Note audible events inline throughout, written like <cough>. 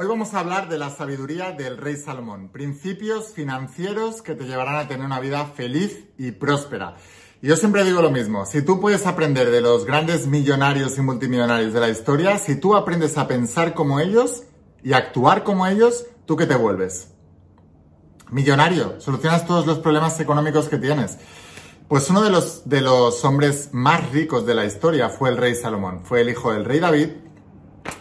Hoy vamos a hablar de la sabiduría del rey Salomón, principios financieros que te llevarán a tener una vida feliz y próspera. Y yo siempre digo lo mismo, si tú puedes aprender de los grandes millonarios y multimillonarios de la historia, si tú aprendes a pensar como ellos y actuar como ellos, ¿tú qué te vuelves? Millonario, solucionas todos los problemas económicos que tienes. Pues uno de los, de los hombres más ricos de la historia fue el rey Salomón, fue el hijo del rey David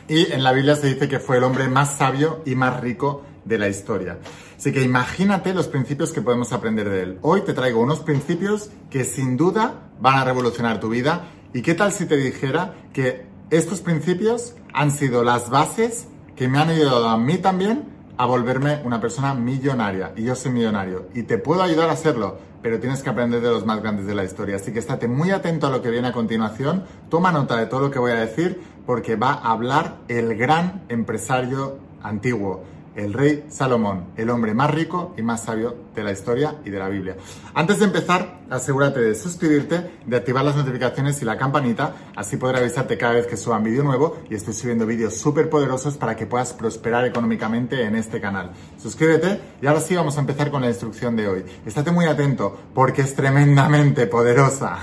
y en la Biblia se dice que fue el hombre más sabio y más rico de la historia. Así que imagínate los principios que podemos aprender de él. Hoy te traigo unos principios que sin duda van a revolucionar tu vida. ¿Y qué tal si te dijera que estos principios han sido las bases que me han ayudado a mí también a volverme una persona millonaria? Y yo soy millonario. Y te puedo ayudar a hacerlo, pero tienes que aprender de los más grandes de la historia. Así que estate muy atento a lo que viene a continuación. Toma nota de todo lo que voy a decir porque va a hablar el gran empresario antiguo el rey Salomón, el hombre más rico y más sabio de la historia y de la Biblia. Antes de empezar, asegúrate de suscribirte, de activar las notificaciones y la campanita, así podré avisarte cada vez que suba un vídeo nuevo y estoy subiendo vídeos súper poderosos para que puedas prosperar económicamente en este canal. Suscríbete y ahora sí vamos a empezar con la instrucción de hoy. Estate muy atento porque es tremendamente poderosa.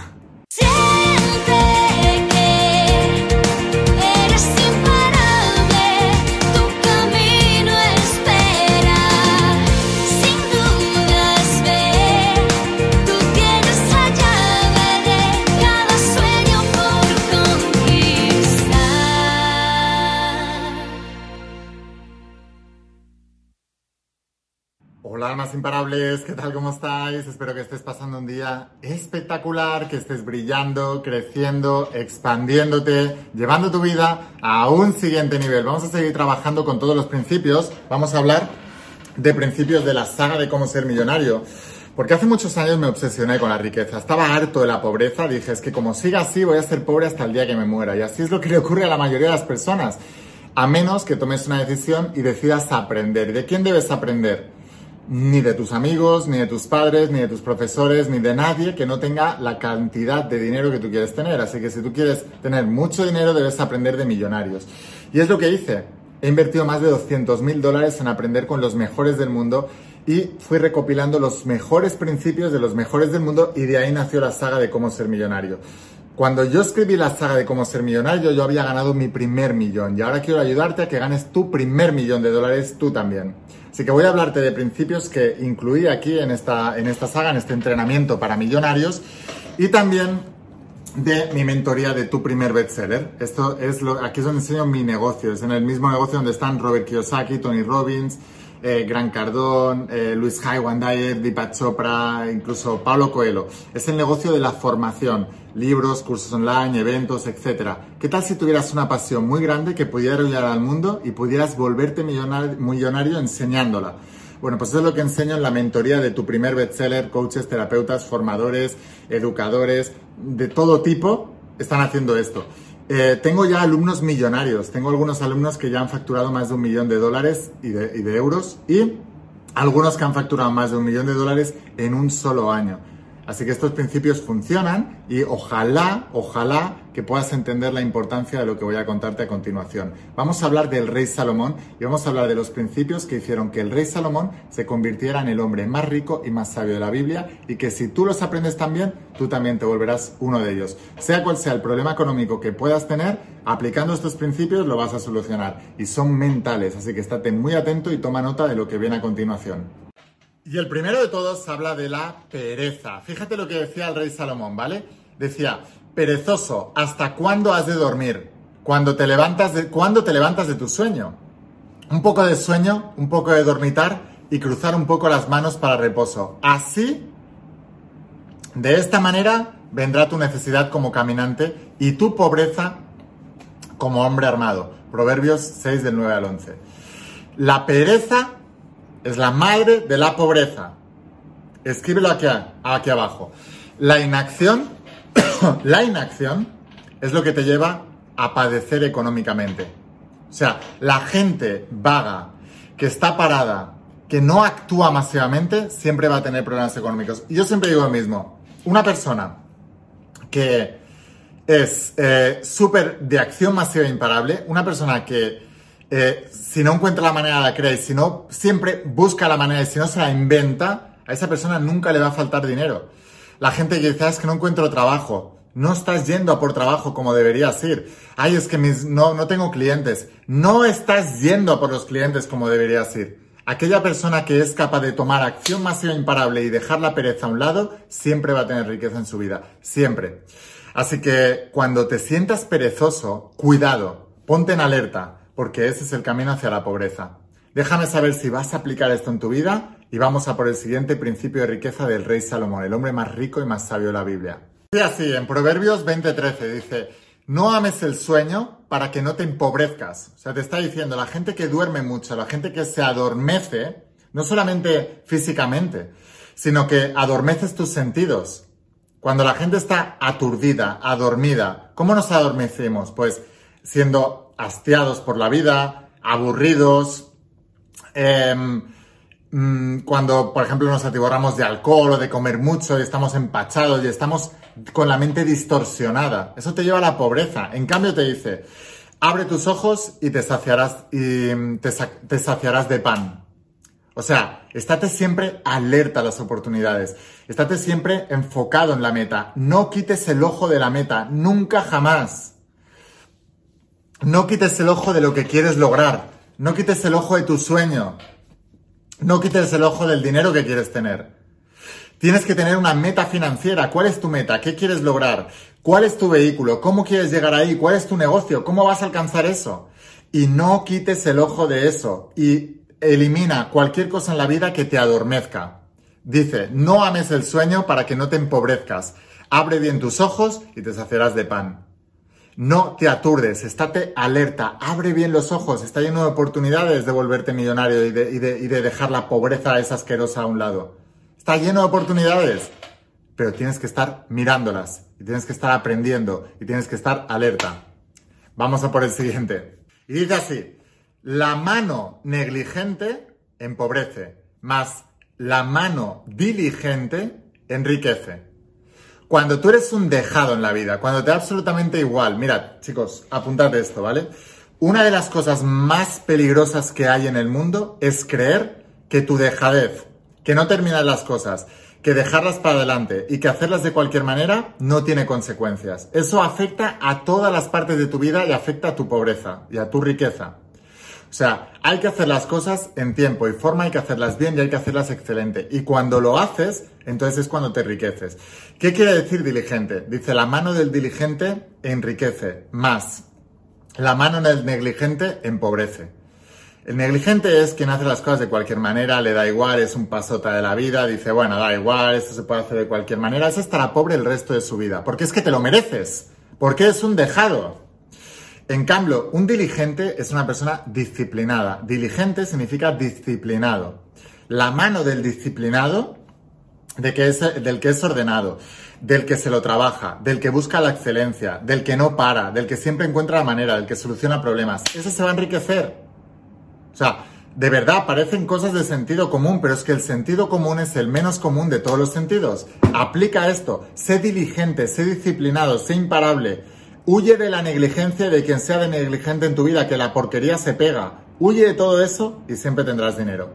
Hola almas imparables, ¿qué tal? ¿Cómo estáis? Espero que estés pasando un día espectacular, que estés brillando, creciendo, expandiéndote, llevando tu vida a un siguiente nivel. Vamos a seguir trabajando con todos los principios. Vamos a hablar de principios de la saga de cómo ser millonario. Porque hace muchos años me obsesioné con la riqueza. Estaba harto de la pobreza. Dije, es que como siga así voy a ser pobre hasta el día que me muera. Y así es lo que le ocurre a la mayoría de las personas. A menos que tomes una decisión y decidas aprender. ¿De quién debes aprender? Ni de tus amigos, ni de tus padres, ni de tus profesores, ni de nadie que no tenga la cantidad de dinero que tú quieres tener. Así que si tú quieres tener mucho dinero, debes aprender de millonarios. Y es lo que hice. He invertido más de 200 mil dólares en aprender con los mejores del mundo y fui recopilando los mejores principios de los mejores del mundo y de ahí nació la saga de cómo ser millonario. Cuando yo escribí la saga de cómo ser millonario, yo había ganado mi primer millón y ahora quiero ayudarte a que ganes tu primer millón de dólares tú también. Así que voy a hablarte de principios que incluí aquí en esta, en esta saga, en este entrenamiento para millonarios y también de mi mentoría de tu primer bestseller. Esto es lo, aquí es donde enseño mi negocio, es en el mismo negocio donde están Robert Kiyosaki, Tony Robbins, eh, Gran Cardón, eh, Luis Haiwan Dyer, Deepak Chopra, incluso Pablo Coelho. Es el negocio de la formación, libros, cursos online, eventos, etc. ¿Qué tal si tuvieras una pasión muy grande que pudiera ayudar al mundo y pudieras volverte millonario, millonario enseñándola? Bueno, pues eso es lo que enseño en la mentoría de tu primer bestseller, coaches, terapeutas, formadores, educadores, de todo tipo, están haciendo esto. Eh, tengo ya alumnos millonarios, tengo algunos alumnos que ya han facturado más de un millón de dólares y de, y de euros y algunos que han facturado más de un millón de dólares en un solo año. Así que estos principios funcionan y ojalá, ojalá que puedas entender la importancia de lo que voy a contarte a continuación. Vamos a hablar del rey Salomón y vamos a hablar de los principios que hicieron que el rey Salomón se convirtiera en el hombre más rico y más sabio de la Biblia y que si tú los aprendes también, tú también te volverás uno de ellos. Sea cual sea el problema económico que puedas tener, aplicando estos principios lo vas a solucionar y son mentales, así que estate muy atento y toma nota de lo que viene a continuación. Y el primero de todos habla de la pereza. Fíjate lo que decía el rey Salomón, ¿vale? Decía, perezoso, ¿hasta cuándo has de dormir? Cuando te levantas de, ¿Cuándo te levantas de tu sueño? Un poco de sueño, un poco de dormitar y cruzar un poco las manos para reposo. Así, de esta manera, vendrá tu necesidad como caminante y tu pobreza como hombre armado. Proverbios 6 del 9 al 11. La pereza es la madre de la pobreza. Escríbelo aquí, aquí abajo. La inacción, <coughs> la inacción es lo que te lleva a padecer económicamente. O sea, la gente vaga, que está parada, que no actúa masivamente, siempre va a tener problemas económicos. Y yo siempre digo lo mismo. Una persona que es eh, súper de acción masiva e imparable, una persona que eh, si no encuentra la manera la crea y si no siempre busca la manera y si no se la inventa, a esa persona nunca le va a faltar dinero. La gente que dice, ah, es que no encuentro trabajo. No estás yendo a por trabajo como deberías ir. Ay, es que no, no tengo clientes. No estás yendo a por los clientes como deberías ir. Aquella persona que es capaz de tomar acción masiva imparable y dejar la pereza a un lado, siempre va a tener riqueza en su vida. Siempre. Así que cuando te sientas perezoso, cuidado, ponte en alerta, porque ese es el camino hacia la pobreza. Déjame saber si vas a aplicar esto en tu vida y vamos a por el siguiente principio de riqueza del rey Salomón, el hombre más rico y más sabio de la Biblia. Y así, en Proverbios 20:13 dice, no ames el sueño para que no te empobrezcas. O sea, te está diciendo, la gente que duerme mucho, la gente que se adormece, no solamente físicamente, sino que adormeces tus sentidos. Cuando la gente está aturdida, adormida, ¿cómo nos adormecemos? Pues siendo hastiados por la vida, aburridos, em, mm, cuando, por ejemplo, nos atiborramos de alcohol o de comer mucho y estamos empachados y estamos con la mente distorsionada. Eso te lleva a la pobreza. En cambio te dice, abre tus ojos y te saciarás, y te, saciarás de pan. O sea, estate siempre alerta a las oportunidades. Estate siempre enfocado en la meta. No quites el ojo de la meta. Nunca jamás. No quites el ojo de lo que quieres lograr. No quites el ojo de tu sueño. No quites el ojo del dinero que quieres tener. Tienes que tener una meta financiera. ¿Cuál es tu meta? ¿Qué quieres lograr? ¿Cuál es tu vehículo? ¿Cómo quieres llegar ahí? ¿Cuál es tu negocio? ¿Cómo vas a alcanzar eso? Y no quites el ojo de eso y elimina cualquier cosa en la vida que te adormezca. Dice, no ames el sueño para que no te empobrezcas. Abre bien tus ojos y te saciarás de pan. No te aturdes, estate alerta, abre bien los ojos, está lleno de oportunidades de volverte millonario y de, dejar la pobreza esa asquerosa a un lado. Está lleno de oportunidades, pero tienes que estar mirándolas y tienes que estar aprendiendo y tienes que estar alerta. Vamos a por el siguiente. Y dice así, la mano negligente empobrece, más la mano diligente enriquece. Cuando tú eres un dejado en la vida, cuando te da absolutamente igual, mira, chicos, apuntad esto, ¿vale? Una de las cosas más peligrosas que hay en el mundo es creer que tu dejadez, que no terminar las cosas, que dejarlas para adelante y que hacerlas de cualquier manera no tiene consecuencias. Eso afecta a todas las partes de tu vida y afecta a tu pobreza y a tu riqueza. O sea, hay que hacer las cosas en tiempo y forma, hay que hacerlas bien y hay que hacerlas excelente. Y cuando lo haces, entonces es cuando te enriqueces. ¿Qué quiere decir diligente? Dice, la mano del diligente enriquece más. La mano del negligente empobrece. El negligente es quien hace las cosas de cualquier manera, le da igual, es un pasota de la vida, dice, bueno, da igual, esto se puede hacer de cualquier manera. Ese estará pobre el resto de su vida, porque es que te lo mereces, porque es un dejado. En cambio, un diligente es una persona disciplinada. Diligente significa disciplinado. La mano del disciplinado, del que es ordenado, del que se lo trabaja, del que busca la excelencia, del que no para, del que siempre encuentra la manera, del que soluciona problemas, ese se va a enriquecer. O sea, de verdad parecen cosas de sentido común, pero es que el sentido común es el menos común de todos los sentidos. Aplica esto, sé diligente, sé disciplinado, sé imparable. Huye de la negligencia de quien sea de negligente en tu vida, que la porquería se pega. Huye de todo eso y siempre tendrás dinero.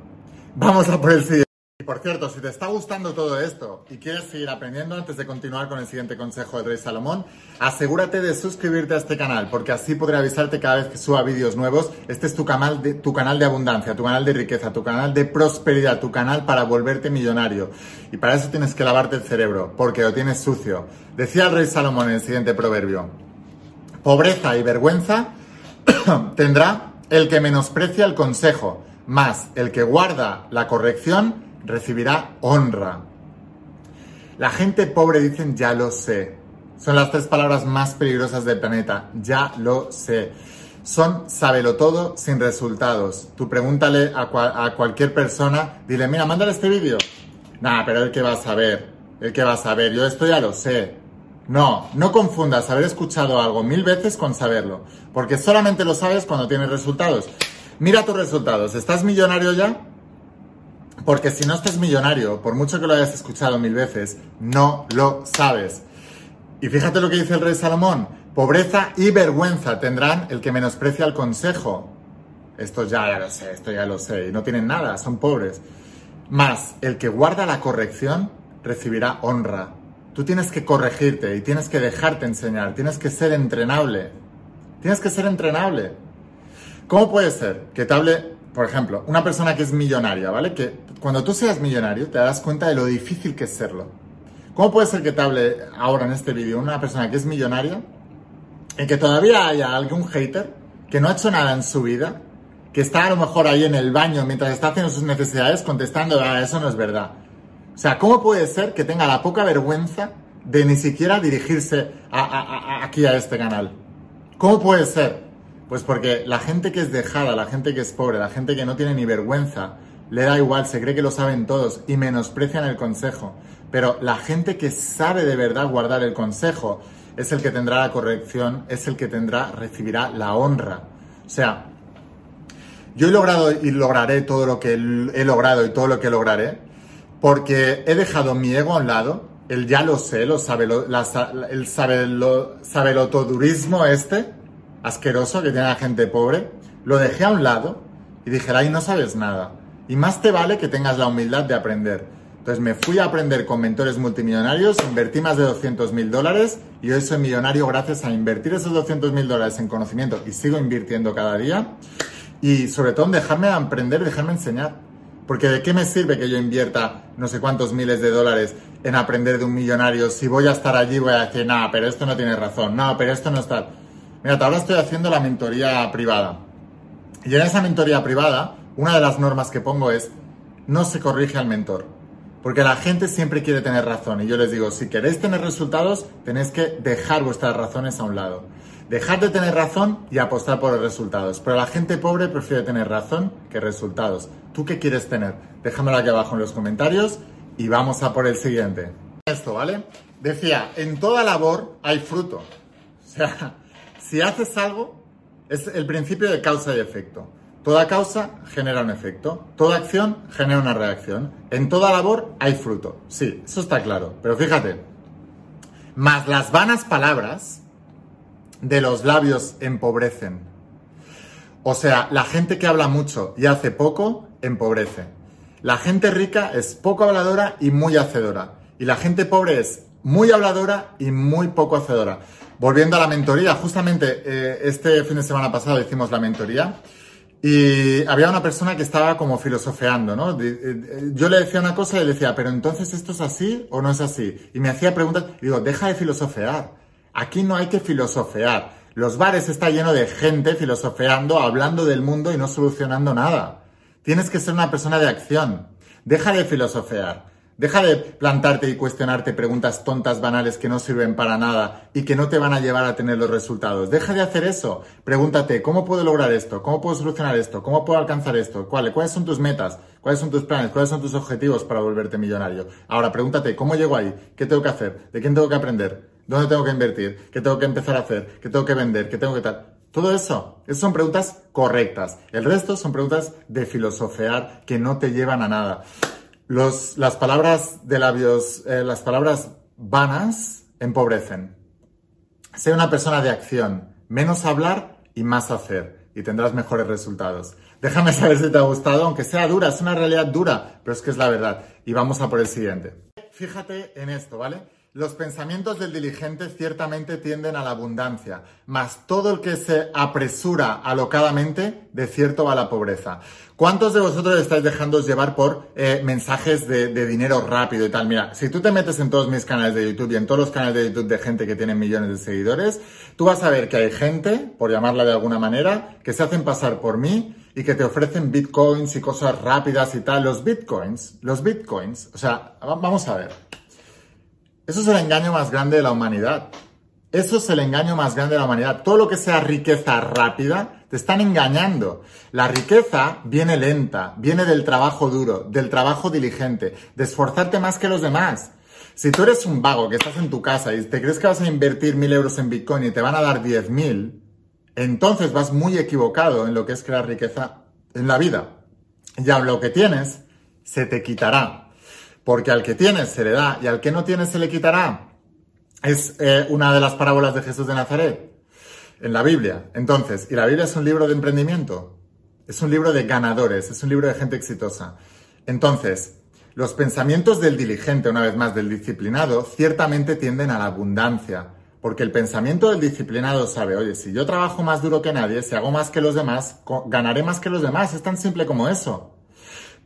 Vamos a por el siguiente. Y por cierto, si te está gustando todo esto y quieres seguir aprendiendo antes de continuar con el siguiente consejo del Rey Salomón, asegúrate de suscribirte a este canal porque así podré avisarte cada vez que suba vídeos nuevos. Este es tu canal, de, tu canal de abundancia, tu canal de riqueza, tu canal de prosperidad, tu canal para volverte millonario. Y para eso tienes que lavarte el cerebro porque lo tienes sucio. Decía el Rey Salomón en el siguiente proverbio, pobreza y vergüenza <coughs> tendrá el que menosprecia el consejo, más el que guarda la corrección recibirá honra. La gente pobre dicen ya lo sé. Son las tres palabras más peligrosas del planeta. Ya lo sé. Son sábelo todo sin resultados. Tú pregúntale a, cualquier persona, dile, mira, mándale este vídeo. Nah, pero el que va a saber. El que va a saber. Yo esto ya lo sé. No, no confundas haber escuchado algo mil veces con saberlo. Porque solamente lo sabes cuando tienes resultados. Mira tus resultados. ¿Estás millonario ya? Porque si no estás millonario, por mucho que lo hayas escuchado mil veces, no lo sabes. Y fíjate lo que dice el rey Salomón, pobreza y vergüenza tendrán el que menosprecia el consejo. Esto ya, lo sé, esto ya lo sé. Y no tienen nada, son pobres. Más, el que guarda la corrección recibirá honra. Tú tienes que corregirte y tienes que dejarte enseñar, tienes que ser entrenable. Tienes que ser entrenable. ¿Cómo puede ser que te hable, por ejemplo, una persona que es millonaria, ¿vale? Que cuando tú seas millonario te das cuenta de lo difícil que es serlo. ¿Cómo puede ser que te hable ahora en este vídeo una persona que es millonaria y que todavía haya algún hater que no ha hecho nada en su vida, que está a lo mejor ahí en el baño mientras está haciendo sus necesidades contestando, ah, eso no es verdad? O sea, ¿cómo puede ser que tenga la poca vergüenza de ni siquiera dirigirse aquí a este canal? ¿Cómo puede ser? Pues porque la gente que es dejada, la gente que es pobre, la gente que no tiene ni vergüenza, le da igual, se cree que lo saben todos y menosprecian el consejo. Pero la gente que sabe de verdad guardar el consejo es el que tendrá la corrección, es el que tendrá, recibirá la honra. O sea, yo he logrado y lograré todo lo que he logrado y todo lo que lograré porque he dejado mi ego a un lado, el ya lo sé, lo sabe, lo, el sabe, lo, sabe este, asqueroso que tiene la gente pobre, lo dejé a un lado y dije, ay, no sabes nada. Y más te vale que tengas la humildad de aprender. Entonces me fui a aprender con mentores multimillonarios, invertí más de 200 mil dólares y hoy soy millonario gracias a invertir esos 200 mil dólares en conocimiento y sigo invirtiendo cada día. Y sobre todo en dejarme aprender, dejarme enseñar. Porque de qué me sirve que yo invierta no sé cuántos miles de dólares en aprender de un millonario si voy a estar allí voy a decir, no, pero esto no tiene razón, no, pero esto no está... Mira, ahora estoy haciendo la mentoría privada. Y en esa mentoría privada, una de las normas que pongo es, no se corrige al mentor. Porque la gente siempre quiere tener razón. Y yo les digo, si queréis tener resultados, tenéis que dejar vuestras razones a un lado. Dejar de tener razón y apostar por los resultados. Pero la gente pobre prefiere tener razón que resultados. ¿Tú qué quieres tener? Déjamelo aquí abajo en los comentarios y vamos a por el siguiente. Esto, ¿vale? Decía, en toda labor hay fruto. O sea, <laughs> si haces algo, es el principio de causa y efecto. Toda causa genera un efecto, toda acción genera una reacción. En toda labor hay fruto. Sí, eso está claro. Pero fíjate, más las vanas palabras de los labios empobrecen. O sea, la gente que habla mucho y hace poco empobrece. La gente rica es poco habladora y muy hacedora. Y la gente pobre es muy habladora y muy poco hacedora. Volviendo a la mentoría, justamente eh, este fin de semana pasado hicimos la mentoría y había una persona que estaba como filosofeando, ¿no? Eh, yo le decía una cosa y le decía, pero entonces esto es así o no es así. Y me hacía preguntas y digo, deja de filosofear. Aquí no hay que filosofear. Los bares están llenos de gente filosofeando, hablando del mundo y no solucionando nada. Tienes que ser una persona de acción. Deja de filosofear. Deja de plantarte y cuestionarte preguntas tontas, banales que no sirven para nada y que no te van a llevar a tener los resultados. Deja de hacer eso. Pregúntate, ¿cómo puedo lograr esto? ¿Cómo puedo solucionar esto? ¿Cómo puedo alcanzar esto? ¿Cuáles? ¿Cuáles son tus metas? ¿Cuáles son tus planes? ¿Cuáles son tus objetivos para volverte millonario? Ahora pregúntate, ¿cómo llego ahí? ¿Qué tengo que hacer? ¿De quién tengo que aprender? ¿Dónde tengo que invertir? ¿Qué tengo que empezar a hacer? ¿Qué tengo que vender? ¿Qué tengo que tal? Todo eso, esas son preguntas correctas. El resto son preguntas de filosofear que no te llevan a nada. Las palabras de labios, eh, las palabras vanas empobrecen. Sé una persona de acción, menos hablar y más hacer, y tendrás mejores resultados. Déjame saber si te ha gustado, aunque sea dura, es una realidad dura, pero es que es la verdad. Y vamos a por el siguiente. Fíjate en esto, ¿vale? Los pensamientos del diligente ciertamente tienden a la abundancia, mas todo el que se apresura alocadamente, de cierto va a la pobreza. ¿Cuántos de vosotros estáis dejándoos llevar por eh, mensajes de, de, dinero rápido y tal? Mira, si tú te metes en todos mis canales de YouTube y en todos los canales de YouTube de gente que tiene millones de seguidores, tú vas a ver que hay gente, por llamarla de alguna manera, que se hacen pasar por mí y que te ofrecen bitcoins y cosas rápidas y tal. Los bitcoins, los bitcoins, o sea, vamos a ver. Eso es el engaño más grande de la humanidad. Eso es el engaño más grande de la humanidad. Todo lo que sea riqueza rápida, te están engañando. La riqueza viene lenta, viene del trabajo duro, del trabajo diligente, de esforzarte más que los demás. Si tú eres un vago que estás en tu casa y te crees que vas a invertir mil euros en Bitcoin y te van a dar diez mil, entonces vas muy equivocado en lo que es crear riqueza en la vida. Ya lo que tienes se te quitará porque al que tiene se le da y al que no tiene se le quitará. Es eh, una de las parábolas de Jesús de Nazaret en la Biblia. Entonces, ¿y la Biblia es un libro de emprendimiento? Es un libro de ganadores, es un libro de gente exitosa. Entonces, los pensamientos del diligente, una vez más, del disciplinado, ciertamente tienden a la abundancia. Porque el pensamiento del disciplinado sabe, oye, si yo trabajo más duro que nadie, si hago más que los demás, ganaré más que los demás. Es tan simple como eso.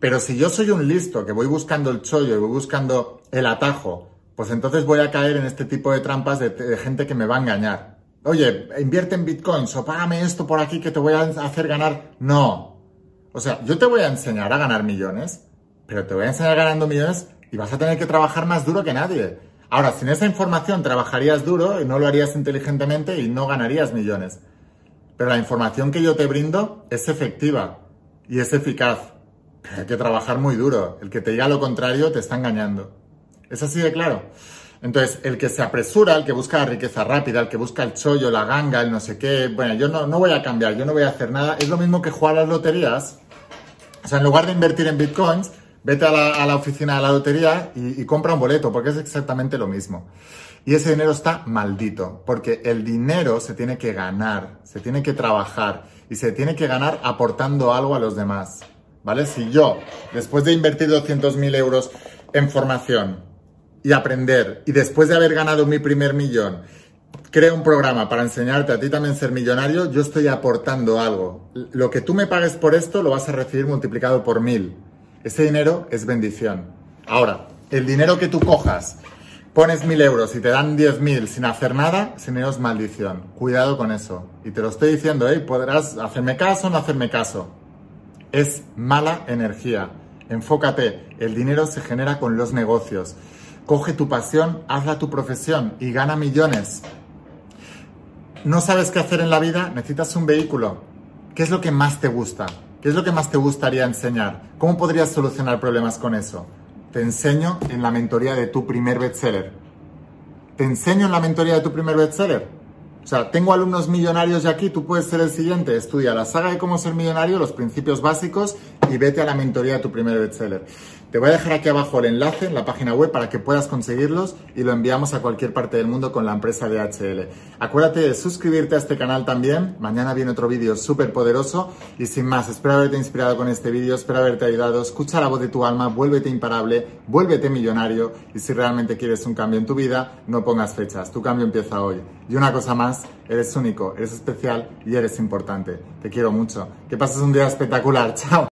Pero si yo soy un listo que voy buscando el chollo y voy buscando el atajo, pues entonces voy a caer en este tipo de trampas de, gente que me va a engañar. Oye, invierte en bitcoins o págame esto por aquí que te voy a hacer ganar. No. O sea, yo te voy a enseñar a ganar millones, pero te voy a enseñar ganando millones y vas a tener que trabajar más duro que nadie. Ahora, sin esa información trabajarías duro y no lo harías inteligentemente y no ganarías millones. Pero la información que yo te brindo es efectiva y es eficaz. Hay que trabajar muy duro. El que te diga lo contrario te está engañando. Es así de claro. Entonces, el que se apresura, el que busca la riqueza rápida, el que busca el chollo, la ganga, el no sé qué, bueno, yo no, no voy a cambiar, yo no voy a hacer nada, es lo mismo que jugar a las loterías. O sea, en lugar de invertir en bitcoins, Vete a la, oficina de la lotería y, compra un boleto, porque es exactamente lo mismo. Y ese dinero está maldito, porque el dinero se tiene que ganar, se tiene que trabajar y se tiene que ganar aportando algo a los demás. ¿Vale? Si yo, después de invertir 200.000 euros en formación y aprender, y después de haber ganado mi primer millón, creo un programa para enseñarte a ti también ser millonario, yo estoy aportando algo. Lo que tú me pagues por esto lo vas a recibir multiplicado por mil. Ese dinero es bendición. Ahora, el dinero que tú cojas, pones mil euros y te dan diez mil sin hacer nada, ese dinero es maldición. Cuidado con eso. Y te lo estoy diciendo, ¿eh? Podrás hacerme caso o no hacerme caso. Es mala energía. Enfócate. El dinero se genera con los negocios. Coge tu pasión, hazla tu profesión y gana millones. ¿No sabes qué hacer en la vida? Necesitas un vehículo. ¿Qué es lo que más te gusta? ¿Qué es lo que más te gustaría enseñar? ¿Cómo podrías solucionar problemas con eso? Te enseño en la mentoría de tu primer bestseller. Te enseño en la mentoría de tu primer bestseller. O sea, tengo alumnos millonarios ya aquí, tú puedes ser el siguiente. Estudia la saga de cómo ser millonario, los principios básicos y vete a la mentoría de tu primer bestseller. Te voy a dejar aquí abajo el enlace en la página web para que puedas conseguirlos y lo enviamos a cualquier parte del mundo con la empresa DHL. Acuérdate de suscribirte a este canal también. Mañana viene otro vídeo súper poderoso. Y sin más, espero haberte inspirado con este vídeo, espero haberte ayudado. Escucha la voz de tu alma, vuélvete imparable, vuélvete millonario. Y si realmente quieres un cambio en tu vida, no pongas fechas. Tu cambio empieza hoy. Y una cosa más, eres único, eres especial y eres importante. Te quiero mucho. Que pases un día espectacular. <laughs> Chao.